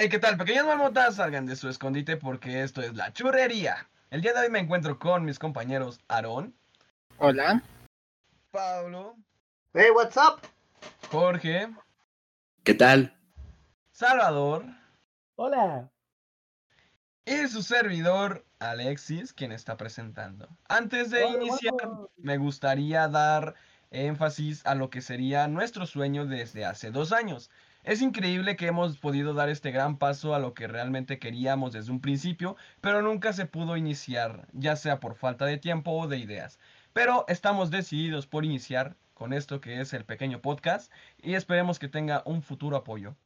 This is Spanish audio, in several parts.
Hey, ¿qué tal? Pequeñas marmotas, salgan de su escondite porque esto es la churrería. El día de hoy me encuentro con mis compañeros Aarón, Hola. Pablo, Hey, what's up? Jorge, ¿Qué tal? Salvador Hola. y su servidor Alexis, quien está presentando. Antes de Hola, iniciar, hola. me gustaría dar énfasis a lo que sería nuestro sueño desde hace dos años. Es increíble que hemos podido dar este gran paso a lo que realmente queríamos desde un principio, pero nunca se pudo iniciar, ya sea por falta de tiempo o de ideas. Pero estamos decididos por iniciar con esto que es el pequeño podcast y esperemos que tenga un futuro apoyo.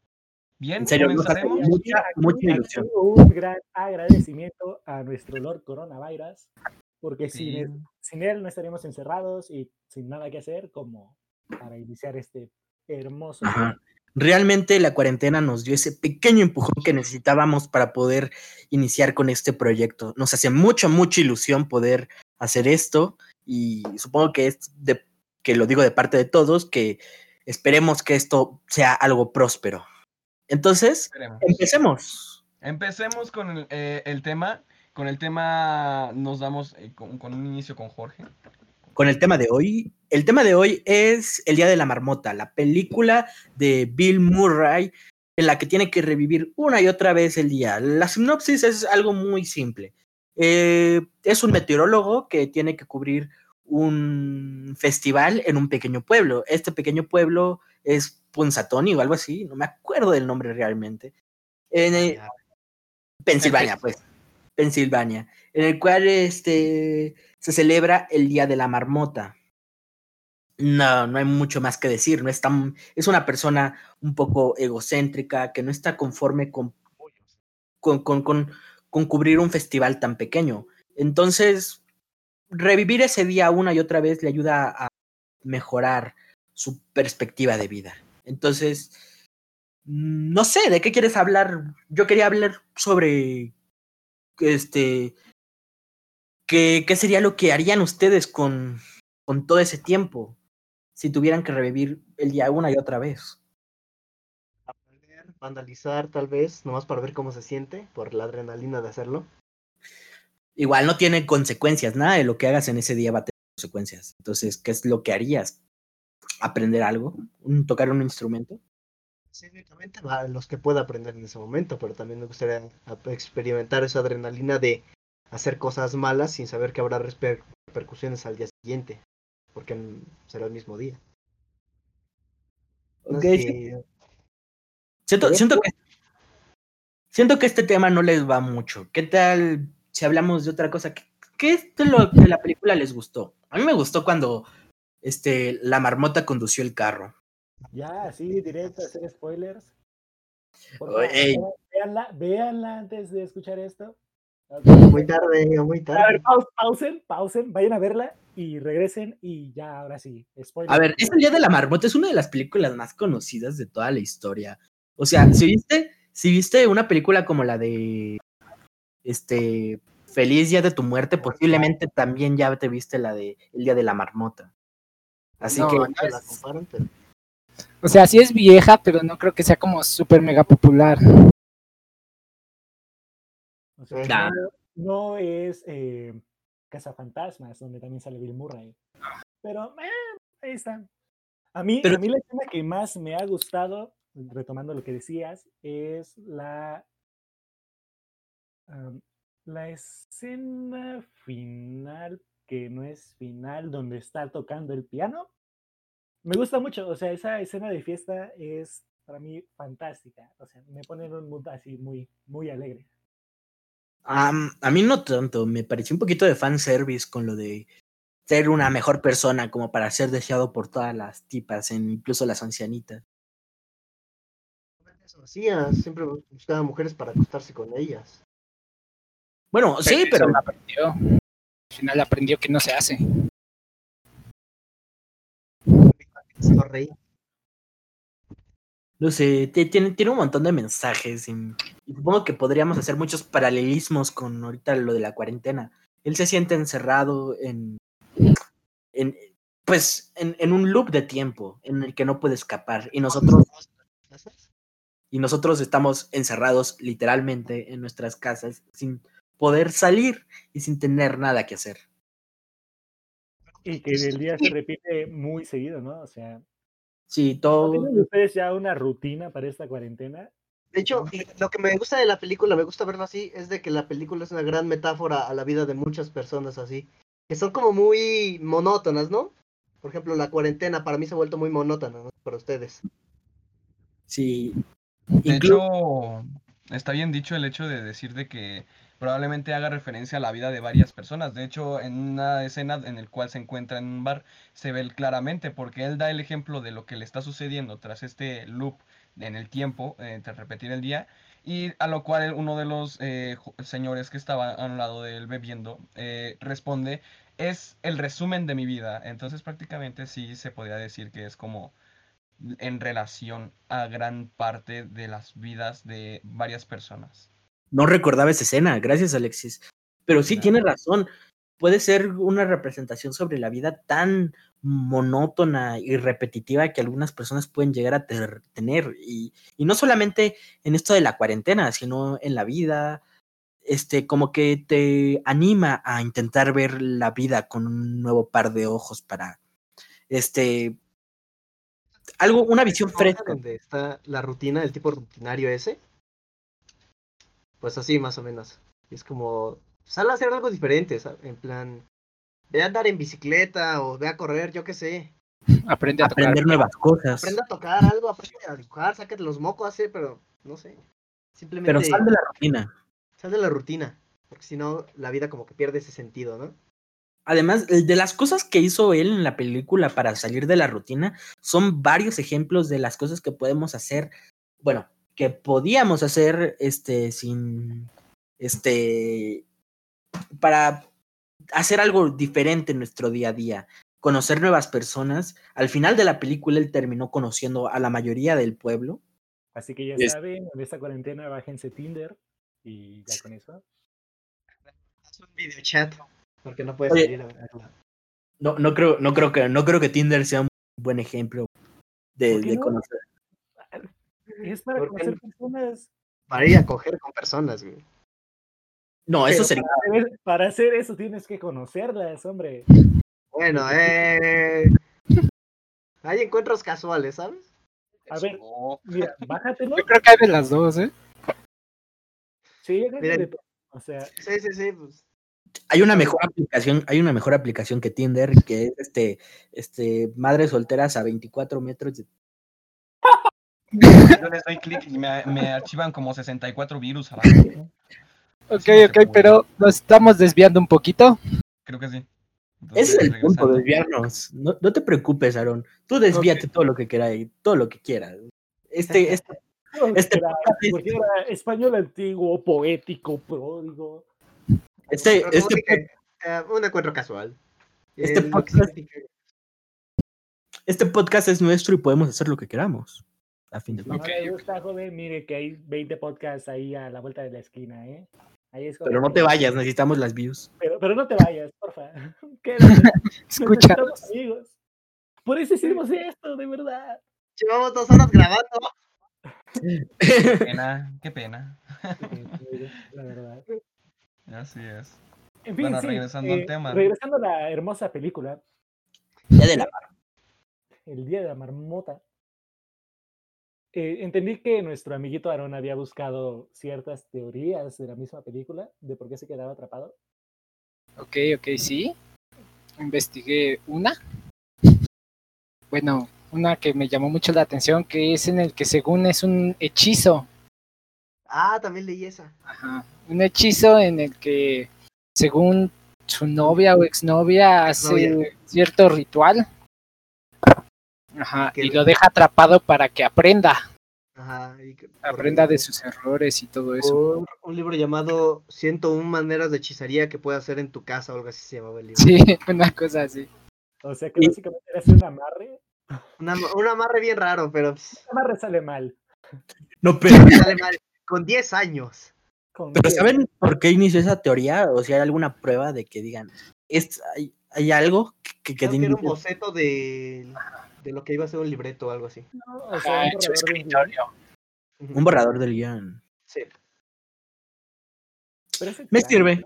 Bien, En serio, comenzaremos. mucha, mucha ilusión. Un gran agradecimiento a nuestro Lord Coronavirus, porque Sí. sin, él, sin él no estaríamos encerrados y sin nada que hacer como para iniciar este hermoso. Ajá. Realmente la cuarentena nos dio ese pequeño empujón que necesitábamos para poder iniciar con este proyecto. Nos hace mucha, mucha ilusión poder hacer esto y supongo que es de, que lo digo de parte de todos, que esperemos que esto sea algo próspero. Entonces, Esperemos. empecemos. Empecemos con el, eh, el tema. Con el tema nos damos eh, con, con un inicio con Jorge. con el tema de hoy. El tema de hoy es El Día de la Marmota, la película de Bill Murray en la que tiene que revivir una y otra vez el día. La sinopsis es algo muy simple. Eh, es un meteorólogo que tiene que cubrir un festival en un pequeño pueblo. Este pequeño pueblo es Punxsutawney o algo así, no me acuerdo del nombre realmente. En eh, Pensilvania, pues. Pensilvania, en el cual este, se celebra el Día de la Marmota. No, no hay mucho más que decir. No es, es una persona un poco egocéntrica que no está conforme con, con, con, con- con cubrir un festival tan pequeño. Entonces, revivir ese día una y otra vez le ayuda a mejorar su perspectiva de vida. Entonces, mm, no sé, ¿de qué quieres hablar? Yo quería hablar sobre este qué, qué sería lo que harían ustedes con, con todo ese tiempo si tuvieran que revivir el día una y otra vez. Aprender, vandalizar tal vez, nomás para ver cómo se siente, por la adrenalina de hacerlo. Igual no tiene consecuencias, nada de lo que hagas en ese día va a tener consecuencias. Entonces, ¿qué es lo que harías? ¿Aprender algo? ¿Un- ¿Tocar un instrumento? Sí, únicamente va los que pueda aprender en ese momento, pero también me gustaría experimentar esa adrenalina de hacer cosas malas sin saber que habrá repercusiones al día siguiente, porque será el mismo día. No Ok, sé sí. si- Siento, siento que siento que este tema no les va mucho. ¿Qué tal si hablamos de otra cosa? ¿Qué, qué es de lo que la película les gustó? A mí me gustó cuando este, la marmota condució el carro. Ya, así directo, hacer spoilers. Véanla, véanla antes de escuchar esto. Muy tarde, muy A tarde. ver, paus- pausen, pausen, vayan a verla y regresen y ya, ahora sí. A ver, es el Día de la Marmota, es una de las películas más conocidas de toda la historia. O sea, si viste, si viste una película como la de este Feliz Día de tu Muerte, posiblemente también ya te viste la de El Día de la Marmota. Así No, que no la es- comparan, pero O sea, sí es vieja, pero no creo que sea como súper mega popular. O sea, Nah. no, no es eh, Cazafantasmas, donde también sale Bill Murray. Pero eh, ahí está. A mí, Pero- a mí la escena que más me ha gustado, retomando lo que decías, es la, am, la escena final, que no es final, donde está tocando el piano. Me gusta mucho, o sea, esa escena de fiesta es para mí fantástica. O sea, me pone en un mood así muy, muy alegre. Am, a mí no tanto, me pareció un poquito de fanservice con lo de ser una mejor persona como para ser deseado por todas las tipas, en- incluso las ancianitas. eso hacía, siempre buscaba mujeres para acostarse con ellas. Bueno, sí, pero aprendió. Al final aprendió que no se hace. No sé, ti- tiene, tiene un montón de mensajes y supongo que podríamos hacer muchos paralelismos con ahorita lo de la cuarentena. Él se siente encerrado en, en pues, en, en un loop de tiempo en el que no puede escapar y nosotros, Y nosotros estamos encerrados literalmente en nuestras casas sin poder salir y sin tener nada que hacer. Y que el día se repite muy seguido, ¿no? O sea, Sí, ¿no todo. tienen ustedes ya una rutina para esta cuarentena? De hecho, lo que me gusta de la película, me gusta verlo así, es de que la película es una gran metáfora a la vida de muchas personas así, que son como muy monótonas, ¿no? Por ejemplo, la cuarentena para mí se ha vuelto muy monótona, ¿no? Para ustedes. Sí. De Inclu- hecho, está bien dicho el hecho de decir de que probablemente haga referencia a la vida de varias personas. De hecho, en una escena en el cual se encuentra en un bar, se ve claramente porque él da el ejemplo de lo que le está sucediendo tras este loop en el tiempo, eh, repetir el día, y a lo cual uno de los eh, señores que estaba a un lado de él bebiendo eh, responde, es el resumen de mi vida. Entonces prácticamente sí se podría decir que es como en relación a gran parte de las vidas de varias personas. No recordaba esa escena, gracias Alexis. Pero sí Claro. tiene razón. Puede ser una representación sobre la vida tan monótona y repetitiva que algunas personas pueden llegar a ter- tener. Y, y no solamente en esto de la cuarentena, sino en la vida. Este, como que te anima a intentar ver la vida con un nuevo par de ojos para este algo, una visión fresca. Donde está la rutina, el tipo rutinario ese. Pues así, más o menos. Y es como, sal a hacer algo diferente, ¿sabes? En plan, ve a andar en bicicleta o ve a correr, yo qué sé. Aprende a tocar. Aprender nuevas cosas. Aprende a tocar algo, aprende a dibujar, sácate los mocos, así, pero no sé. Simplemente Pero sal de la rutina. sal de la rutina. Porque si no, la vida como que pierde ese sentido, ¿no? Además, de las cosas que hizo él en la película para salir de la rutina, son varios ejemplos de las cosas que podemos hacer, bueno, que podíamos hacer, este, sin, este, para hacer algo diferente en nuestro día a día, conocer nuevas personas. Al final de la película, él terminó conociendo a la mayoría del pueblo. Así que ya Es- saben, en esta cuarentena bájense Tinder y ya con eso. Haz un video chat. Porque no puedes Oye. salir a verla. No, no creo, no creo que, no creo que Tinder sea un buen ejemplo de, conocer. Es para ¿Por qué conocer personas. Para ir a coger con personas, güey. No, eso Pero sería. Para hacer, para hacer eso tienes que conocerlas, hombre. Bueno, eh. Hay encuentros casuales, ¿sabes? A ver, Oh, mira, bájatelo. Yo creo que hay de las dos, ¿eh? Sí, yo creo que Miren. de- O sea, Sí, sí, sí. Pues. Hay una mejor aplicación, hay una mejor aplicación que Tinder, que es este, este, madres solteras a 24 metros. de- yo les doy clic y me, me archivan como 64 virus a la vez. Ok, Sí, no se ok, pero nos estamos desviando un poquito. Creo que sí. Ese es el punto, desviarnos. No, no te preocupes, Aaron. Tú desvíate todo lo que quieras, todo lo que quieras. Este, este, Este español antiguo, poético, pródigo. este, este, eh, un encuentro casual. Este podcast- este podcast es nuestro y podemos hacer lo que queramos. A fin de No cuentas. me gusta, joven, mire que hay 20 podcasts ahí a la vuelta de la esquina, ¿eh? Ahí es Pero no te vayas, necesitamos las views. Pero, pero no te vayas, porfa. Escucha. Amigos. Por eso hicimos esto, de verdad. Llevamos dos horas grabando. Qué pena, qué pena. La verdad. Así es. En fin, Bueno, sí, regresando al eh, tema. Regresando a la hermosa película, Ya de la El Día de la Marmota. Eh, entendí que nuestro amiguito Aaron había buscado ciertas teorías de la misma película, de por qué se quedaba atrapado. Ok, ok, sí. Investigué una. Bueno, una que me llamó mucho la atención, que es en el que según es un hechizo. Ah, también leí esa. Ajá. Un hechizo en el que según su novia o exnovia hace cierto ritual. Ajá, Que y le- lo deja atrapado para que aprenda. Ajá. y que- Aprenda de sus errores y todo eso. por un libro llamado 101 maneras de hechizaría que puedes hacer en tu casa o algo así se llamaba el libro. Sí, una cosa así. O sea que Y- básicamente era un amarre. Una- un amarre bien raro, pero pues, El amarre sale mal. No, pero, sale mal. Con 10 años. Con pero. ¿saben por qué inició esa teoría? O si hay alguna prueba de que digan, es, hay, hay algo que, que, Creo que era un boceto de, de lo que iba a ser un libreto o algo así. ¿no? O sea, Ajá, un borrador de un guion. Un borrador del guion. Sí. Me sirve.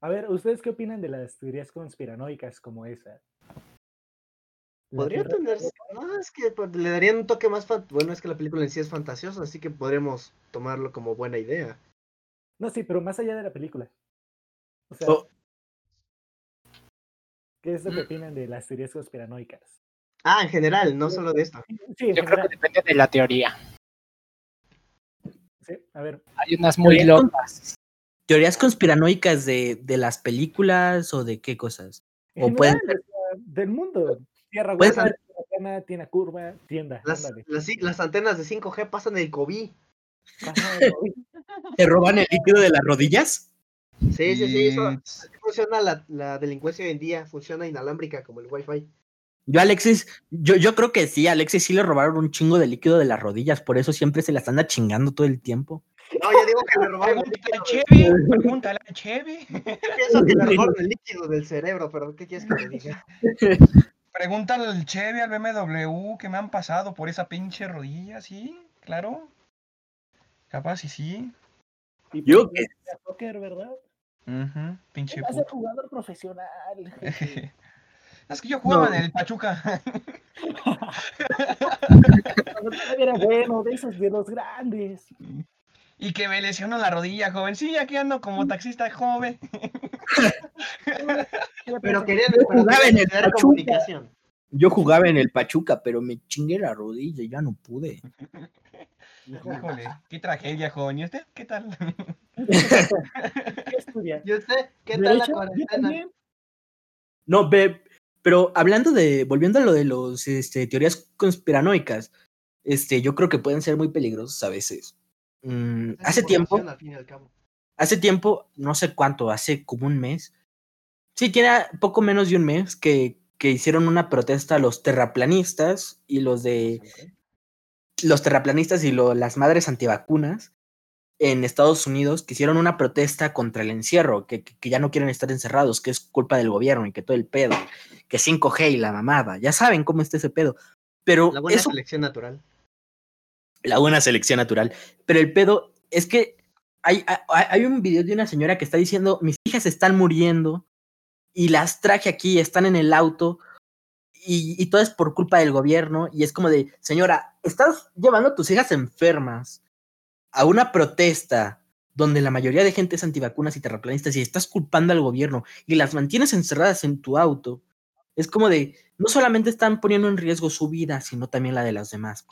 A ver, ¿ustedes qué opinan de las teorías conspiranoicas como esa? Podría Tierra tener. No, es que pues, le darían un toque más. fan- Bueno, es que la película en sí es fantasiosa, así que podríamos tomarlo como buena idea. No, sí, pero más allá de la película. O sea, Oh. ¿qué es lo que Mm. opinan de las teorías conspiranoicas? Ah, en general, no solo de esto. Sí, Yo creo que depende de la teoría. sí, a ver, Hay unas muy con- locas. ¿Teorías conspiranoicas de, de las películas o de qué cosas? en O pueden general, sea, del mundo. Tierra Puede hueca, tienda curva, tienda. Las, las, las antenas de 5G pasan el COVID. ¿Te roban el líquido de las rodillas? Sí, sí, sí. Eso, así funciona la, la delincuencia hoy en día. Funciona inalámbrica como el Wi-Fi. Yo, Alexis, yo, yo creo que sí, Alexis sí le robaron un chingo de líquido de las rodillas, por eso siempre se las anda chingando todo el tiempo. No, yo digo que le robaron el Pregúntale a líquido. Chevy, pregúntale a Chevy. Pienso que le robaron el líquido del cerebro, pero ¿qué quieres que le diga? Pregúntale al Chevy, al BMW, que me han pasado por esa pinche rodilla, ¿sí? Claro. Capaz y sí. y Yo ya póker, ¿verdad? Ujú, pinche Va a ser jugador profesional. Es que yo jugaba No. en el Pachuca. Cuando todavía era bueno, de esos de los grandes. y que me lesionó la rodilla, joven. Sí, aquí ando como taxista joven. Pero jugaba querían en el Pachuca. comunicación. Yo jugaba en el Pachuca, pero me chingué la rodilla y ya no pude. Híjole, qué tragedia, joven. ¿Y usted qué tal? ¿Qué estudia? ¿Y usted? ¿Qué tal la cuarentena? No, ve, pero hablando de, volviendo a lo de los este, teorías conspiranoicas, este, yo creo que pueden ser muy peligrosas a veces. Mm, hace tiempo, hace tiempo, no sé cuánto, hace como un mes. Sí, tiene poco menos de un mes que, que hicieron una protesta los terraplanistas y los de los terraplanistas y lo- las madres antivacunas en Estados Unidos que hicieron una protesta contra el encierro, que, que- ya no quieren estar encerrados, que es culpa del gobierno y que todo el pedo, que 5G y la mamada, ya saben cómo está ese pedo. Pero La buena eso, selección natural. la buena selección natural. Pero el pedo es que hay, hay, hay un video de una señora que está diciendo, mis hijas están muriendo y las traje aquí, están en el auto y, y todo es por culpa del gobierno. Y es como de, señora, estás llevando a tus hijas enfermas a una protesta donde la mayoría de gente es antivacunas y terraplanistas y estás culpando al gobierno y las mantienes encerradas en tu auto. Es como de, no solamente están poniendo en riesgo su vida, sino también la de los demás.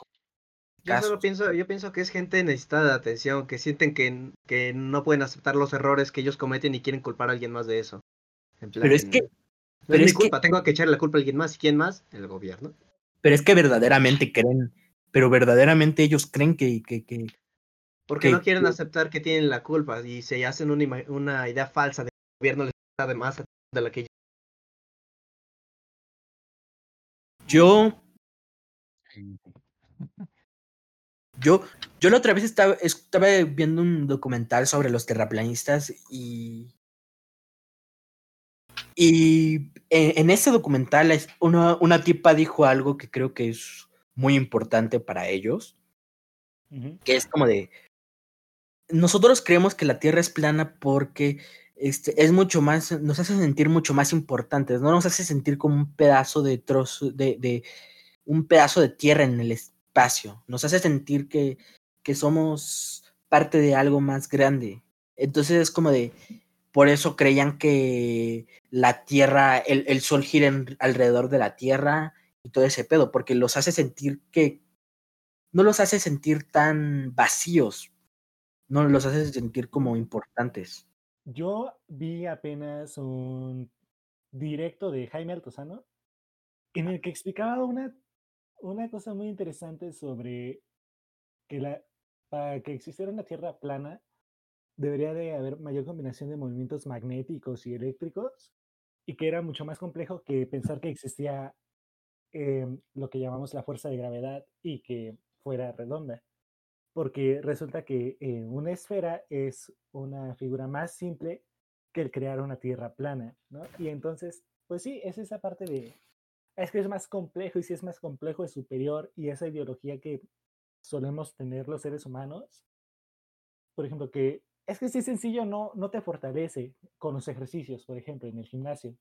Yo solo pienso, yo pienso que es gente necesitada de atención, que sienten que, que no pueden aceptar los errores que ellos cometen y quieren culpar a alguien más de eso. En Pero es que no pero es mi que- culpa, tengo que echarle la culpa a alguien más. ¿Y quién más? El gobierno. Pero es que verdaderamente creen, pero verdaderamente ellos creen que, que, que Porque Que- no quieren aceptar que tienen la culpa y se hacen una, una idea falsa de que el gobierno les da de más de la que ellos. yo, yo, yo la otra vez estaba, estaba viendo un documental sobre los terraplanistas y, y en, en ese documental es- una, una tipa dijo algo que creo que es muy importante para ellos, que es como de, nosotros creemos que la Tierra es plana porque este, es mucho más, nos hace sentir mucho más importantes, no nos hace sentir como un pedazo de trozo, de, de un pedazo de tierra en el espacio, nos hace sentir que, que somos parte de algo más grande. Entonces es como de, por eso creían que la Tierra, el, el Sol gira alrededor de la Tierra y todo ese pedo, porque los hace sentir que, no los hace sentir tan vacíos, no los hace sentir como importantes. Yo vi apenas un directo de Jaime Altozano en el que explicaba una, una cosa muy interesante sobre que la, para que existiera una Tierra plana debería de haber mayor combinación de movimientos magnéticos y eléctricos y que era mucho más complejo que pensar que existía em, lo que llamamos la fuerza de gravedad y que fuera redonda porque resulta que eh, una esfera es una figura más simple que el crear una tierra plana, ¿no? Y entonces, pues sí, es esa parte de, es que es más complejo y si es más complejo es superior y esa ideología que solemos tener los seres humanos. Por ejemplo, que es que si es sencillo, no, no te fortalece con los ejercicios, por ejemplo, en el gimnasio.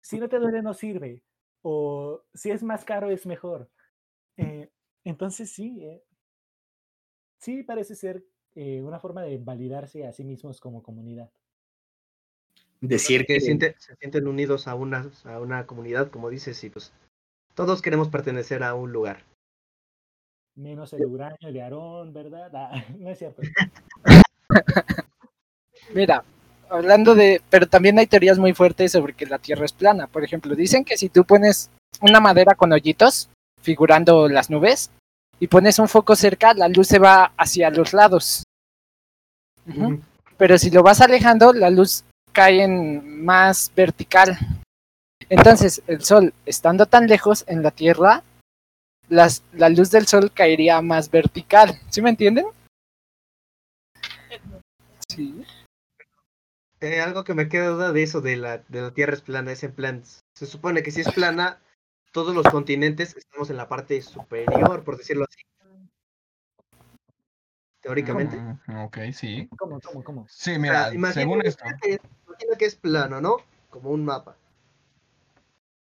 Si no te duele, no sirve. O si es más caro, es mejor. Eh, entonces sí, eh, sí parece ser eh, una forma de validarse a sí mismos como comunidad. Decir que se, siente- se sienten unidos a una, a una comunidad, como dices, y pues todos queremos pertenecer a un lugar. Menos el uranio de Aarón, ¿verdad? Ah, no es cierto. Mira, hablando de, pero también hay teorías muy fuertes sobre que la Tierra es plana. Por ejemplo, dicen que si tú pones una madera con hoyitos, figurando las nubes, y pones un foco cerca, la luz se va hacia los lados. Pero si lo vas alejando, la luz cae en más vertical. Entonces, el sol, estando tan lejos en la Tierra, las- la luz del sol caería más vertical. ¿Sí me entienden? Sí. Eh, algo que me queda duda de eso de la, de la Tierra es plana, es en plan, se supone que si es plana, todos los continentes estamos en la parte superior, por decirlo así. Teóricamente. Mm, ok, sí. ¿Cómo, cómo, cómo? Sí, O mira, sea, imagina, según esto. imagina que, imagina que es plano, ¿no? Como un mapa.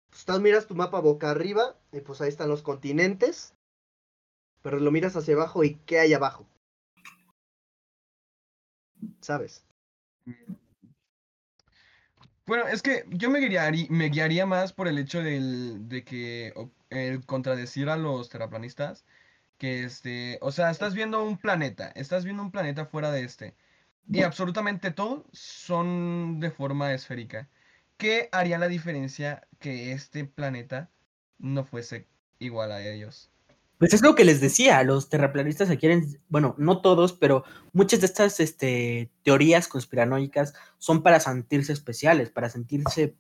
Pues tú miras tu mapa boca arriba y pues ahí están los continentes. Pero lo miras hacia abajo y ¿qué hay abajo? ¿Sabes? Bueno, es que yo me guiaría, me guiaría más por el hecho de que el contradecir a los terraplanistas, que este, o sea, estás viendo un planeta, estás viendo un planeta fuera de este, y absolutamente todos son de forma esférica. ¿Qué haría la diferencia que este planeta no fuese igual a ellos? Pues es lo que les decía, los terraplanistas se quieren, bueno, no todos, pero muchas de estas este, teorías conspiranoicas son para sentirse especiales, para sentirse,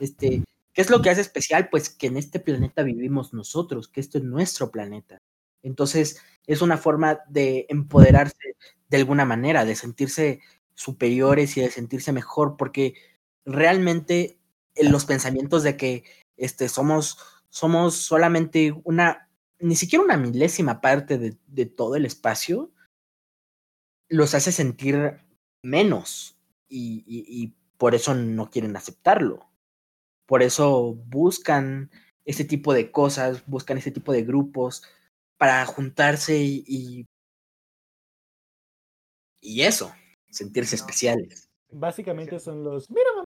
este, ¿qué es lo que hace especial? Pues que en este planeta vivimos nosotros, que esto es nuestro planeta. Entonces, es una forma de empoderarse de alguna manera, de sentirse superiores y de sentirse mejor, porque realmente en los pensamientos de que este, somos, somos solamente una, ni siquiera una milésima parte de, de todo el espacio, los hace sentir menos y, y- y por eso no quieren aceptarlo. Por eso buscan ese tipo de cosas, buscan ese tipo de grupos para juntarse y, y, y eso, sentirse especiales. Básicamente son los. ¡Mira, mamá!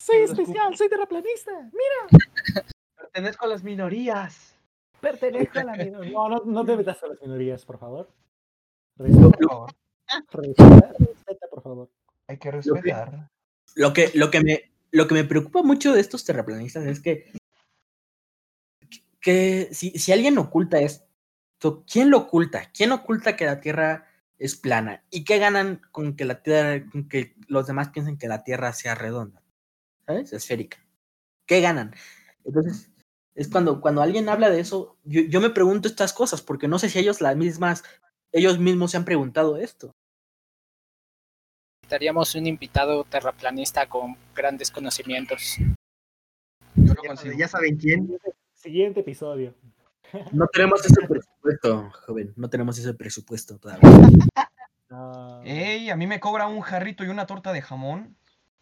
Soy especial, soy terraplanista. ¡Mira! Pertenezco a las minorías. Pertenezco a la minoría. No, no, no te metas a las minorías, por favor. Por Respeta, favor, respeta, respeta, por favor. hay que que- respetar. Lo que, lo, que me, lo que me preocupa mucho de estos terraplanistas es que, que si, si alguien oculta esto, ¿quién lo oculta? ¿Quién oculta que la Tierra es plana? ¿Y qué ganan con que la Tierra, con que los demás piensen que la Tierra sea redonda? ¿Sabes? Esférica. ¿Qué ganan? Entonces, es cuando, cuando alguien habla de eso, yo, yo me pregunto estas cosas, porque no sé si ellos las mismas, ellos mismos se han preguntado esto. Necesitaríamos un invitado terraplanista con grandes conocimientos. Yo lo Ya, consigo. ya saben quién. Siguiente episodio. No tenemos ese presupuesto, joven, no tenemos ese presupuesto todavía. No. Ey, a mí me cobra un jarrito y una torta de jamón.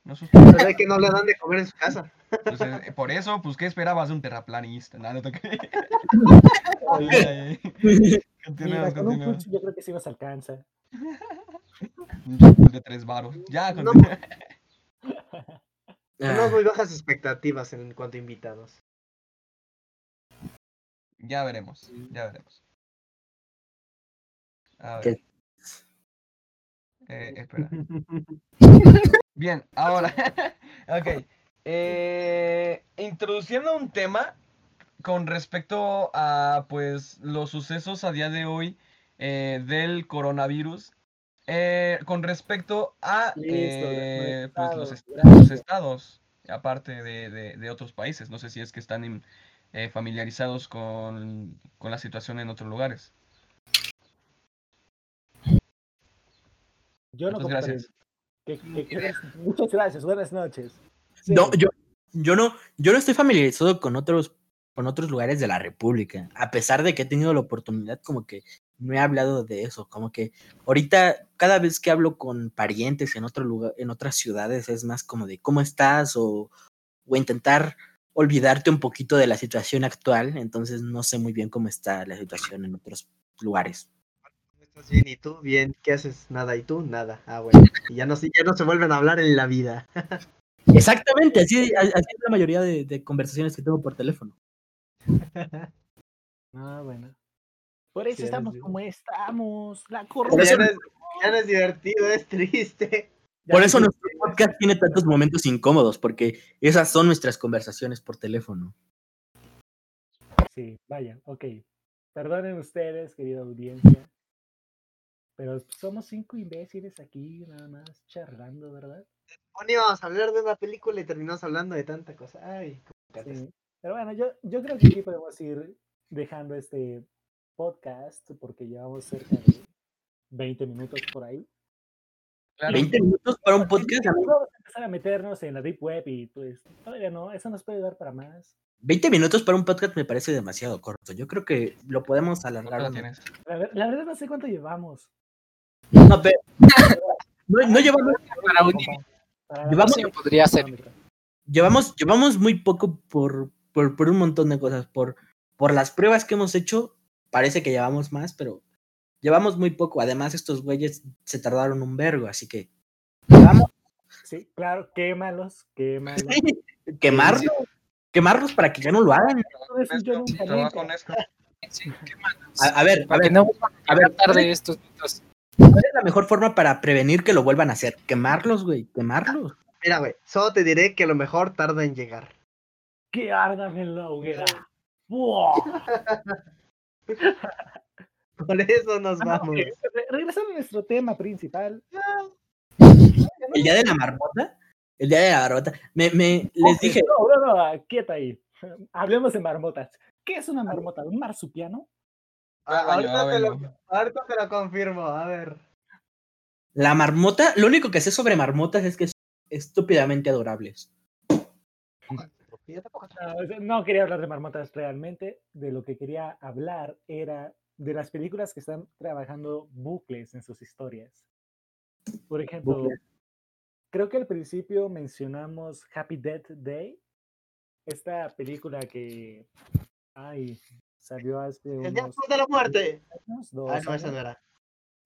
No Se ve que no le dan de comer en su casa. pues, eh, por eso, pues, ¿qué esperabas de un terraplanista? Nada, no ay. Mira, Continuemos, con un yo creo que sí nos alcanza. De tres varos. Ya, No. continúa. Tenemos muy bajas expectativas en cuanto a invitados. Ya veremos, ya veremos. A ver. ¿Qué? Eh, espera. Bien, ahora. ok. Eh, introduciendo un tema con respecto a pues los sucesos a día de hoy eh, del coronavirus. eh, con respecto a Listo, pues, los, estados, est- gracias. los estados, aparte de, de- de otros países. No sé si es que están in- eh, familiarizados con, con la situación en otros lugares. Yo no Muchas gracias. Que- que Muchas gracias, buenas noches. Sí, No, yo, yo no, yo no estoy familiarizado con otros, con otros lugares de la República, a pesar de que he tenido la oportunidad como que no he hablado de eso, como que ahorita cada vez que hablo con parientes en otro lugar, en otras ciudades, es más como de cómo estás o, o intentar olvidarte un poquito de la situación actual, entonces no sé muy bien cómo está la situación en otros lugares. ¿Estás bien? ¿Y tú? Bien. ¿Qué haces? Nada. ¿Y tú? Nada. Ah, bueno. Y ya no, se- ya no se vuelven a hablar en la vida. Exactamente, así, así es la mayoría de, de conversaciones que tengo por teléfono. Ah, bueno. Por eso Sí, estamos como estamos. La Por Ya corrupción. no, es, ya no es divertido, es triste. por eso nuestro podcast tiene tantos momentos incómodos, porque esas son nuestras conversaciones por teléfono. Sí, vaya, ok. Perdonen ustedes, querida audiencia. Pero somos cinco imbéciles aquí, nada más charlando, ¿verdad? Bueno, íbamos a hablar de una película y terminamos hablando de tanta cosa. Ay. Sí. Pero bueno, yo, yo creo que aquí podemos ir dejando este podcast porque llevamos cerca de 20 minutos por ahí. Claro. 20 minutos para un podcast. Vamos a empezar a meternos en la Deep Web y pues todavía no, eso nos puede dar para más. 20 minutos para un podcast me parece demasiado corto. Yo creo que lo podemos ¿Cuánto alargar. la verdad no sé cuánto llevamos. No, pero- no, no llevamos, Para un Llevamos- Sí, podría ser. cronómetro. llevamos, llevamos muy poco por, por, por un montón de cosas. Por, por las pruebas que hemos hecho, parece que llevamos más, pero llevamos muy poco. Además, estos güeyes se tardaron un vergo, así que llevamos Sí, claro, quémalos, quémalos. quemarlos, quemarlos para que ya no lo hagan. A, a ver, a ver, no a ver, tarde estos mitos. ¿Cuál es la mejor forma para prevenir que lo vuelvan a hacer? Quemarlos, güey, quemarlos. Mira, güey, solo te diré que lo mejor tarda en llegar. Que ardan en la hoguera. ¡Buah! Por eso nos Ah, vamos. re- Regresando a nuestro tema principal. El día de la marmota, el día de la marmota, me, me les dije, No, no, no, quieta ahí. Hablemos de marmotas. ¿Qué es una marmota? ¿Un marsupiano? Ah, Ah, ahorita, ya te lo, vengo. ahorita te lo confirmo, a ver. la marmota, lo único que sé sobre marmotas es que son estúpidamente adorables. No, quería hablar de marmotas realmente. De lo que quería hablar era de las películas que están trabajando bucles en sus historias. Por ejemplo, Bucles. creo que al principio mencionamos Happy Death Day. Esta película que ay, salió hace El día unos después de la muerte. años, dos Ah, no, esa no era.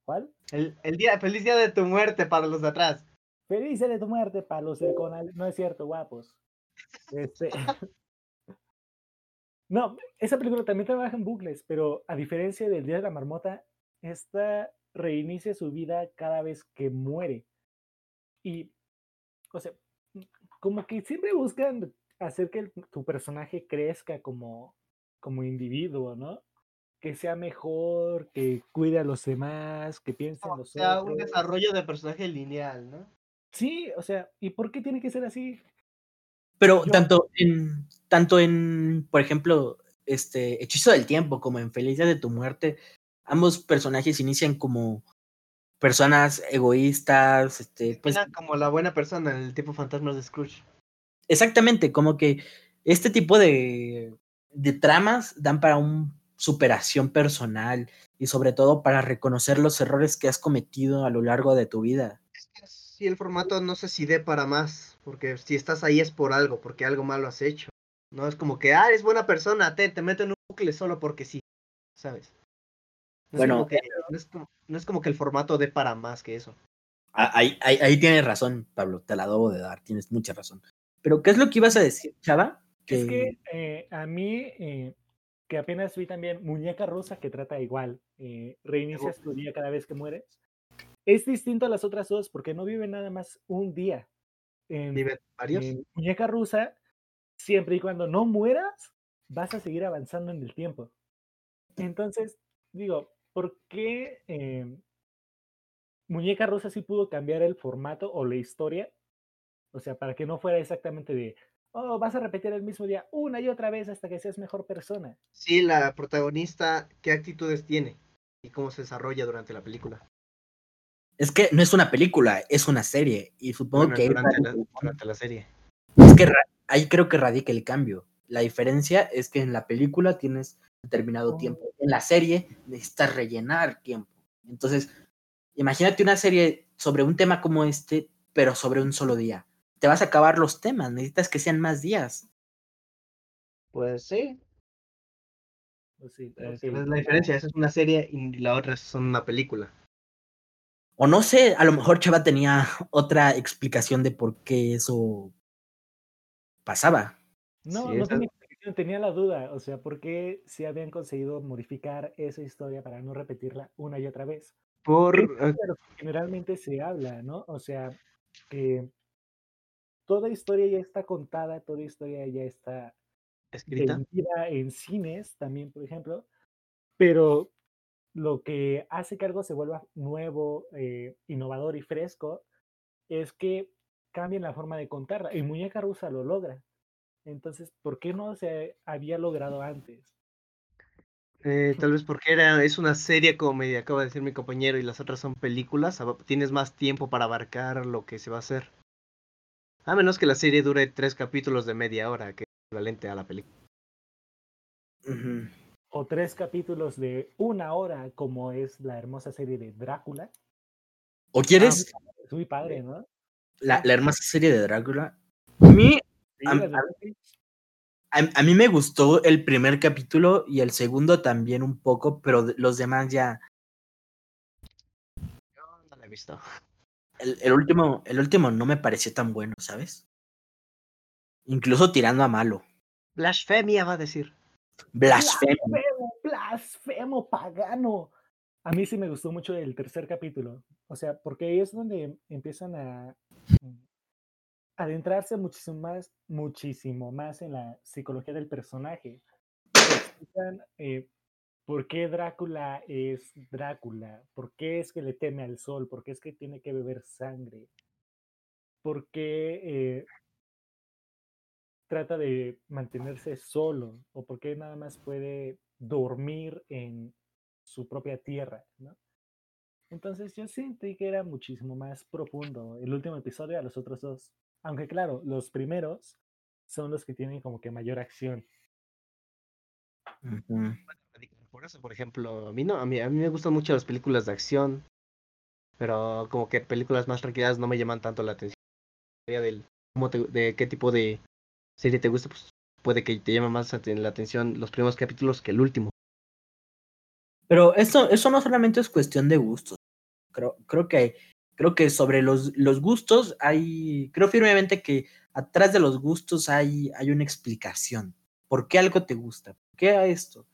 ¿Cuál? El, el día, feliz día de tu muerte para los de atrás. Feliz día de tu muerte, palos del Conal. No es cierto, guapos. Este... No, esa película también trabaja en bucles, pero a diferencia del Día de la Marmota, esta reinicia su vida cada vez que muere. Y, o sea, como que siempre buscan hacer que tu personaje crezca como, como individuo, ¿no? Que sea mejor, que cuide a los demás, que piense en O los sea, un desarrollo de personaje lineal, ¿no? Sí, o sea, ¿y por qué tiene que ser así? Pero Yo- tanto en, tanto en, por ejemplo, este Hechizo del Tiempo como en Feliz Día de tu Muerte, ambos personajes inician como personas egoístas, este, pues como la buena persona, el tipo fantasmas de Scrooge. exactamente, como que este tipo de, de tramas dan para una superación personal y sobre todo para reconocer los errores que has cometido a lo largo de tu vida. Si el formato no sé si dé para más, porque si estás ahí es por algo, porque algo malo has hecho. No es como que, ah, eres buena persona, te, te meto en un bucle solo porque sí, ¿sabes? No es Bueno, que, no, es como, no es como que el formato dé para más que eso. Ah, Ahí, ahí, ahí tienes razón, Pablo, te la debo de dar, tienes mucha razón. Pero, ¿qué es lo que ibas a decir, Chava? Es que eh, a mí, eh, que apenas vi también Muñeca Rusa, que trata igual, eh, reinicias tu día cada vez que mueres, es distinto a las otras dos porque no vive nada más un día. En, Vive varios. en Muñeca Rusa, siempre y cuando no mueras, vas a seguir avanzando en el tiempo. Entonces, digo, ¿por qué eh, Muñeca Rusa sí pudo cambiar el formato o la historia? O sea, para que no fuera exactamente de, oh, vas a repetir el mismo día una y otra vez hasta que seas mejor persona. Sí, la protagonista, ¿qué actitudes tiene? Y cómo se desarrolla durante la película. Es que no es una película, es una serie. Y supongo Bueno, que durante, la, durante la serie. es que ra- ahí creo que radica el cambio. La diferencia es que en la película tienes determinado Oh. tiempo. En la serie necesitas rellenar tiempo. Entonces, imagínate una serie sobre un tema como este, pero sobre un solo día. Te vas a acabar los temas, necesitas que sean más días. Pues sí, Pues sí, pero ok. sí, ves la diferencia. Esa es una serie y la otra es una película. O no sé, a lo mejor Chava tenía otra explicación de por qué eso pasaba. No, Sí, no esa- tenía explicación, tenía la duda, o sea, ¿por qué si habían conseguido modificar esa historia para no repetirla una y otra vez? Por Es eh, generalmente se habla, ¿no? O sea, que toda historia ya está contada, toda historia ya está escrita. en cines también, por ejemplo, pero lo que hace que algo se vuelva nuevo, eh, innovador y fresco es que cambien la forma de contarla. Y Muñeca Rusa lo logra. Entonces, ¿por qué no se había logrado antes? Eh, tal vez porque era, es una serie, como me acaba de decir mi compañero, y las otras son películas. Tienes más tiempo para abarcar lo que se va a hacer. A menos que la serie dure tres capítulos de media hora, que es equivalente a la película. O tres capítulos de una hora, como es la hermosa serie de Drácula. ¿O quieres Es muy padre, ¿no? la, la hermosa serie de Drácula? A mí, a- Netflix. a, a mí me gustó el primer capítulo y el segundo también un poco, pero los demás ya. Yo no la he visto. El, el último, el último no me pareció tan bueno, ¿sabes? Incluso tirando a malo. Blasfemia va a decir. Blasfemo. Blasfemo, blasfemo, pagano. A mí sí me gustó mucho el tercer capítulo. O sea, porque ahí es donde empiezan a mm, adentrarse muchísimo más, muchísimo más en la psicología del personaje. Explican eh, por qué Drácula es Drácula, por qué es que le teme al sol, por qué es que tiene que beber sangre, por qué eh, trata de mantenerse solo o por qué nada más puede dormir en su propia tierra, ¿no? Entonces yo sentí que era muchísimo más profundo el último episodio a los otros dos. Aunque claro, los primeros son los que tienen como que mayor acción. Ujú. Por eso, por ejemplo, a mí no, a mí, a mí me gustan mucho las películas de acción, pero como que películas más tranquilas no me llaman tanto la atención. De qué tipo de serie te gusta, pues puede que te llame más la atención los primeros capítulos que el último. Pero eso, eso no solamente es cuestión de gustos. Creo, creo que, creo que sobre los, los gustos hay, creo firmemente que atrás de los gustos hay, hay una explicación. ¿Por qué algo te gusta? ¿Por qué a esto?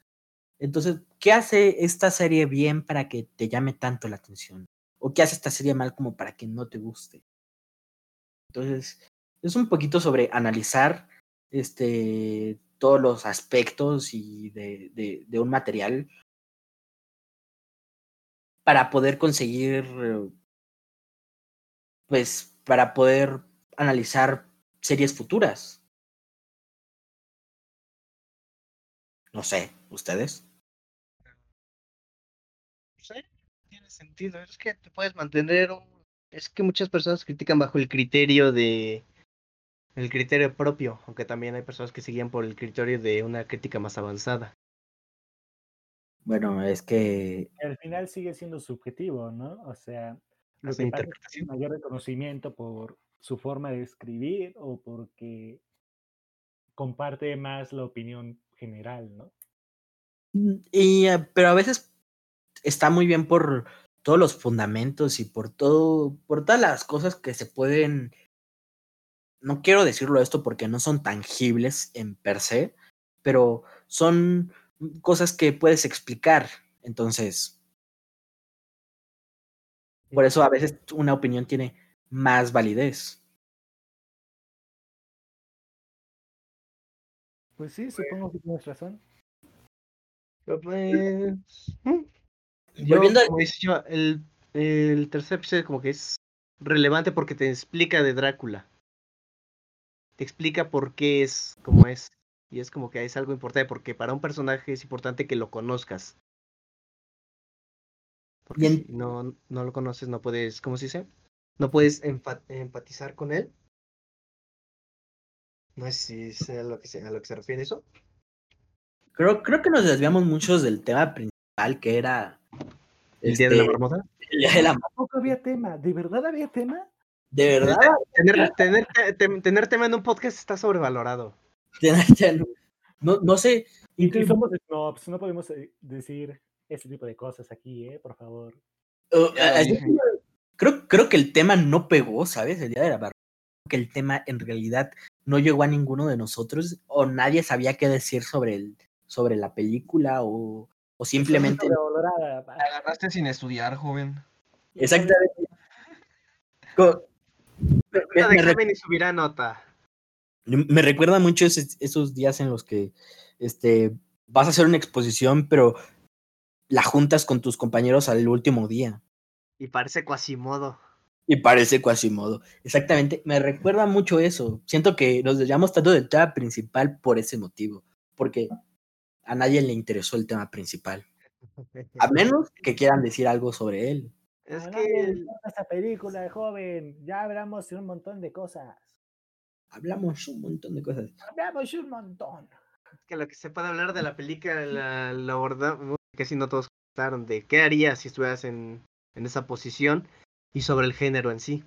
Entonces, ¿qué hace esta serie bien para que te llame tanto la atención? ¿O qué hace esta serie mal como para que no te guste? Entonces, es un poquito sobre analizar este, todos los aspectos y de, de, de un material para poder conseguir, pues, para poder analizar series futuras. No sé, ¿ustedes? Tiene sentido. Es que te puedes mantener un... Es que muchas personas critican bajo el criterio de... El criterio propio, aunque también hay personas que siguen por el criterio de una crítica más avanzada. Bueno, es que Al final sigue siendo subjetivo, ¿no? O sea, lo que pasa es que mayor reconocimiento por su forma de escribir o porque comparte más la opinión general, ¿no? Y, eh, pero a veces está muy bien por todos los fundamentos y por todo, por todas las cosas que se pueden. No quiero decirlo esto porque no son tangibles en per se, pero son cosas que puedes explicar. Entonces, por eso a veces una opinión tiene más validez. Pues sí, supongo que tienes razón. Pero, pues, mm, yo, Volviendo al- como el, el tercer episodio como que es relevante porque te explica de Drácula. Te explica por qué es como es. Y es como que es algo importante porque para un personaje es importante que lo conozcas. Porque Bien. si no, no lo conoces, no puedes, ¿cómo se dice? No puedes empa- empatizar con él. No sé si sea lo que se, a lo que se refiere eso. Creo, creo que nos desviamos muchos del tema principal, que era El día de la este, marmota. el día de la mar- Tampoco había tema. ¿De verdad había tema? De verdad, Tener, tener, te- tener tema en un podcast está sobrevalorado. no, no sé. Incluso- somos snobs, no podemos eh, decir ese tipo de cosas aquí, ¿eh? Por favor. Uh, creo, creo que el tema no pegó, ¿sabes? El día de la barba. Que el tema en realidad no llegó a ninguno de nosotros o nadie sabía qué decir sobre, el, sobre la película o, o simplemente... Agarraste sin estudiar, joven. Exactamente. Co- me- me y subirá nota. Me recuerda mucho ese- esos días en los que este, vas a hacer una exposición, pero la juntas con tus compañeros al último día. Y parece Quasimodo. Y parece Quasimodo. Exactamente, me recuerda mucho eso. Siento que nos desviamos tanto del tema principal por ese motivo, porque a nadie le interesó el tema principal, a menos que quieran decir algo sobre él. Es A que importa esta película, joven. Ya hablamos de un montón de cosas. Hablamos un montón de cosas. Hablamos un montón. que lo que se puede hablar de la película la, la abordamos, casi no todos comentaron de qué harías si estuvieras en, en esa posición y sobre el género en sí.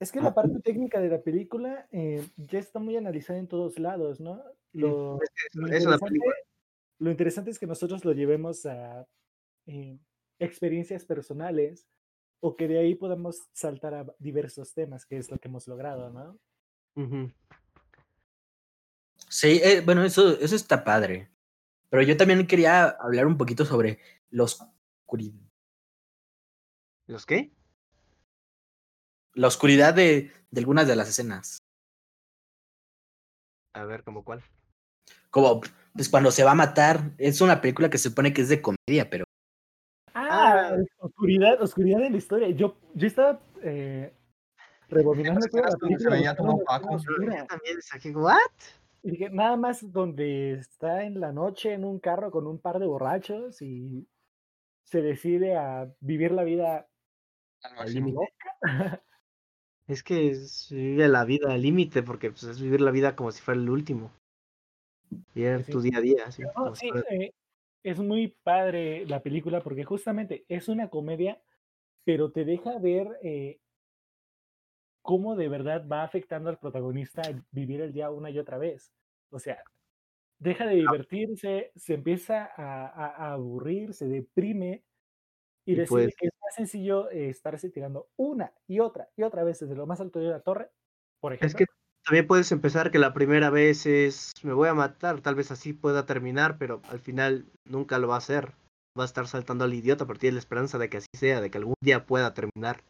Es que la parte técnica de la película eh, ya está muy analizada en todos lados, ¿no? Lo, Es que lo es, es una película. Lo interesante es que nosotros lo llevemos a eh, experiencias personales o que de ahí podamos saltar a diversos temas, que es lo que hemos logrado, ¿no? Sí, eh, bueno, eso, eso está padre. Pero yo también quería hablar un poquito sobre la oscuridad. ¿Los qué? La oscuridad de, de algunas de las escenas. A ver, ¿cómo cuál? Como pues cuando se va a matar. Es una película que se supone que es de comedia, pero Ah, Ah. oscuridad, oscuridad de la historia. Yo, yo estaba eh, rebobinando Las toda la película. Yo también saqué, ¿what? Y dije, nada más donde está en la noche en un carro con un par de borrachos y se decide a vivir la vida Al límite. Es que es- vive la vida al límite porque pues, es vivir la vida como si fuera el último. Y era Sí. tu día a día. No, sí, eh, es muy padre la película porque justamente es una comedia, pero te deja ver eh, cómo de verdad va afectando al protagonista vivir el día una y otra vez. O sea, deja de divertirse, se empieza a, a- a aburrir, se deprime y Y decide pues- que es más sencillo eh, estarse tirando una y otra y otra vez desde lo más alto de la torre, por ejemplo. Es que también puedes empezar que la primera vez es me voy a matar, tal vez así pueda terminar, pero al final nunca lo va a hacer. Va a estar saltando al idiota, pero tiene la esperanza de que así sea, de que algún día pueda terminar.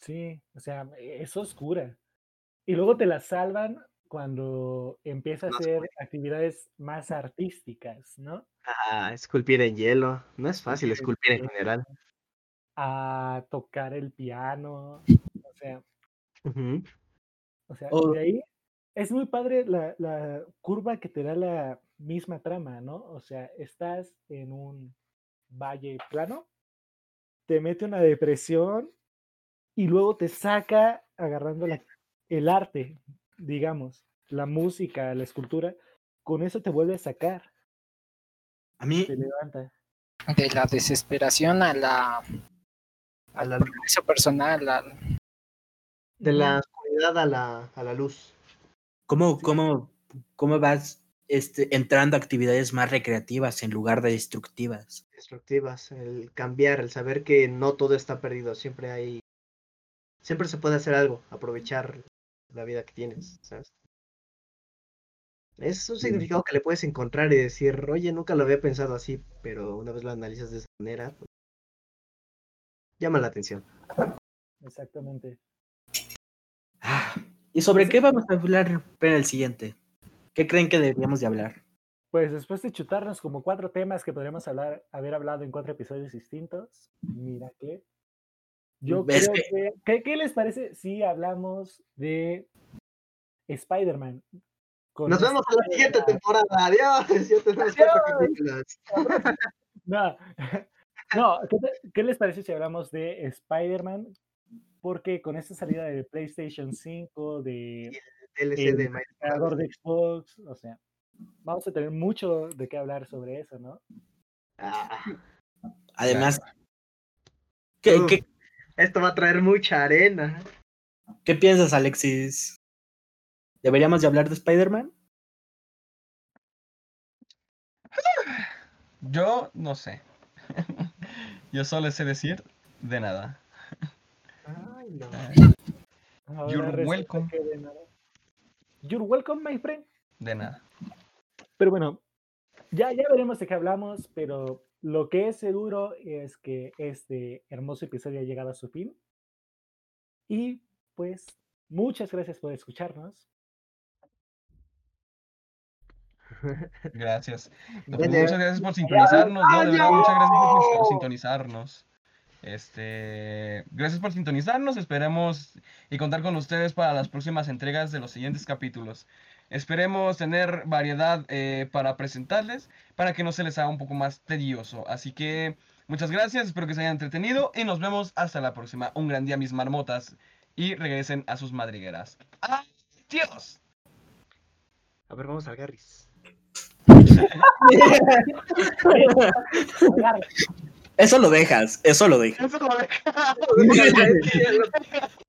Sí, o sea, e- es oscura. Y luego te la salvan cuando empieza a hacer actividades más artísticas, ¿no? Ah, esculpir en hielo. No es fácil esculpir en general. A tocar el piano, o sea. O sea, de ahí es muy padre la, la curva que te da la misma trama, ¿no? O sea, estás en un valle plano, te mete una depresión y luego te saca agarrando la- el arte, digamos, la música, la escultura, con eso te vuelve a sacar, a mí te levanta. De la desesperación a la A la- personal, al- de la oscuridad a la, a la luz. ¿Cómo, cómo, cómo vas este, entrando a actividades más recreativas en lugar de destructivas? Destructivas. El cambiar, el saber que no todo está perdido. Siempre hay. Siempre se puede hacer algo. Aprovechar la vida que tienes, ¿sabes? Es un significado que le puedes encontrar y decir, oye, nunca lo había pensado así, pero una vez lo analizas de esa manera, pues, llama la atención. Exactamente. Ah, ¿Y sobre qué vamos a hablar en el siguiente? ¿Qué creen que deberíamos de hablar? Pues después de chutarnos como cuatro temas que podríamos hablar, haber hablado en cuatro episodios distintos, mira que. Yo creo que- que. ¿qué, qué les parece si hablamos de Spider-Man? Nos vemos en la siguiente temporada. Adiós. Ya tenemos cuatro Adiós. No, no ¿qué, qué les parece si hablamos de Spider-Man? Porque con esta salida de PlayStation 5, de DLC de el creador de Xbox, o sea, vamos a tener mucho de qué hablar sobre eso, ¿no? Ah, Además, ¿qué, Uf. qué, esto va a traer mucha arena. qué piensas, Alexis? ¿Deberíamos de hablar de Spider-Man? Yo no sé. Yo solo sé decir de nada. No. You're welcome. You're welcome, my friend. De nada. Pero bueno, ya, ya veremos de qué hablamos, pero lo que es seguro es que este hermoso episodio ha llegado a su fin. Y pues, muchas gracias por escucharnos. Gracias. Te- muchas gracias por sintonizarnos, ¿no? De verdad, ¡Adiós! muchas gracias por sin- sintonizarnos. Este, gracias por sintonizarnos, esperemos y contar con ustedes para las próximas entregas de los siguientes capítulos. Esperemos tener variedad eh, para presentarles, para que no se les haga un poco más tedioso. Así que muchas gracias, espero que se hayan entretenido y nos vemos hasta la próxima. Un gran día, mis marmotas, y regresen a sus madrigueras. ¡Adiós! A ver, vamos al Garris. Eso lo dejas, eso lo dejas. Eso